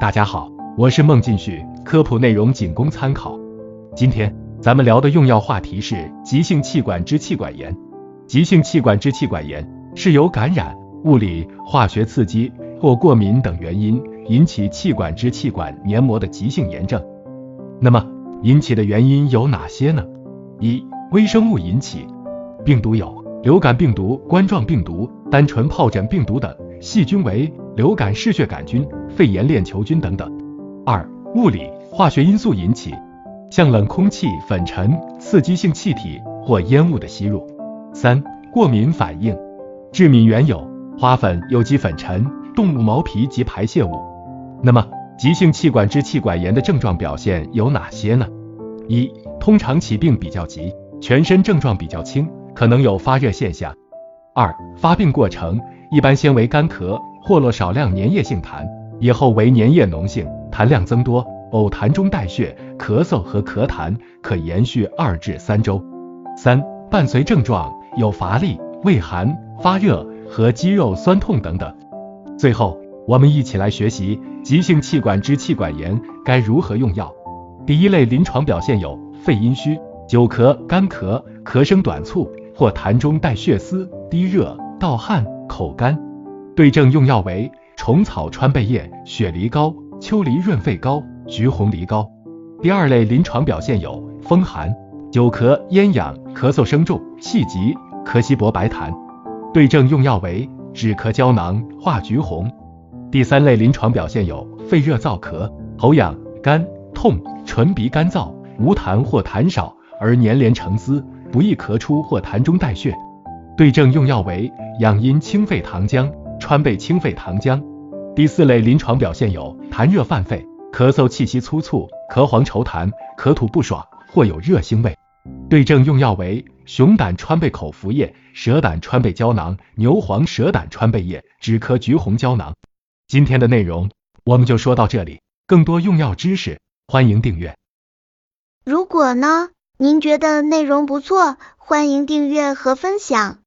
大家好，我是孟进旭，科普内容仅供参考。今天咱们聊的用药话题是急性气管支气管炎。急性气管支气管炎是由感染、物理、化学刺激或过敏等原因引起气管支气管黏膜的急性炎症。那么引起的原因有哪些呢？一、微生物引起，病毒有流感病毒、冠状病毒、单纯疱疹病毒等，细菌为流感嗜血杆菌、肺炎链球菌等等。二、物理化学因素引起，像冷空气、粉尘、刺激性气体或烟雾的吸入。三、过敏反应，致敏原有花粉、有机粉尘、动物毛皮及排泄物。那么急性气管支气管炎的症状表现有哪些呢？一、通常起病比较急，全身症状比较轻，可能有发热现象。二、发病过程一般先为干咳，或落少量粘液性痰，以后为粘液脓性，痰量增多，呕痰中带血，咳嗽和咳痰，可延续二至三周。三、伴随症状有乏力、畏寒、发热和肌肉酸痛等等。最后，我们一起来学习急性气管支气管炎该如何用药。第一类临床表现有肺阴虚、久咳、干咳、咳声短促或痰中带血丝、低热、盗汗、口干。对症用药为虫草川贝叶、雪梨膏、秋梨润肺膏、橘红梨膏。第二类临床表现有风寒、久咳、咽痒、咳嗽声重、气急、咳稀薄白痰。对症用药为止咳胶囊、化橘红。第三类临床表现有肺热燥咳、喉痒、干痛。唇鼻干燥，无痰或痰少而粘连成丝，不易咳出或痰中带血。对症用药为养阴清肺糖浆、川贝清肺糖浆。第四类临床表现有痰热犯肺、咳嗽气息粗促、咳黄稠痰、咳吐不爽或有热腥味。对症用药为熊胆川贝口服液、蛇胆川贝胶囊、牛黄蛇胆川贝液、止咳橘红胶囊。今天的内容我们就说到这里，更多用药知识。欢迎订阅。如果呢，您觉得内容不错，欢迎订阅和分享。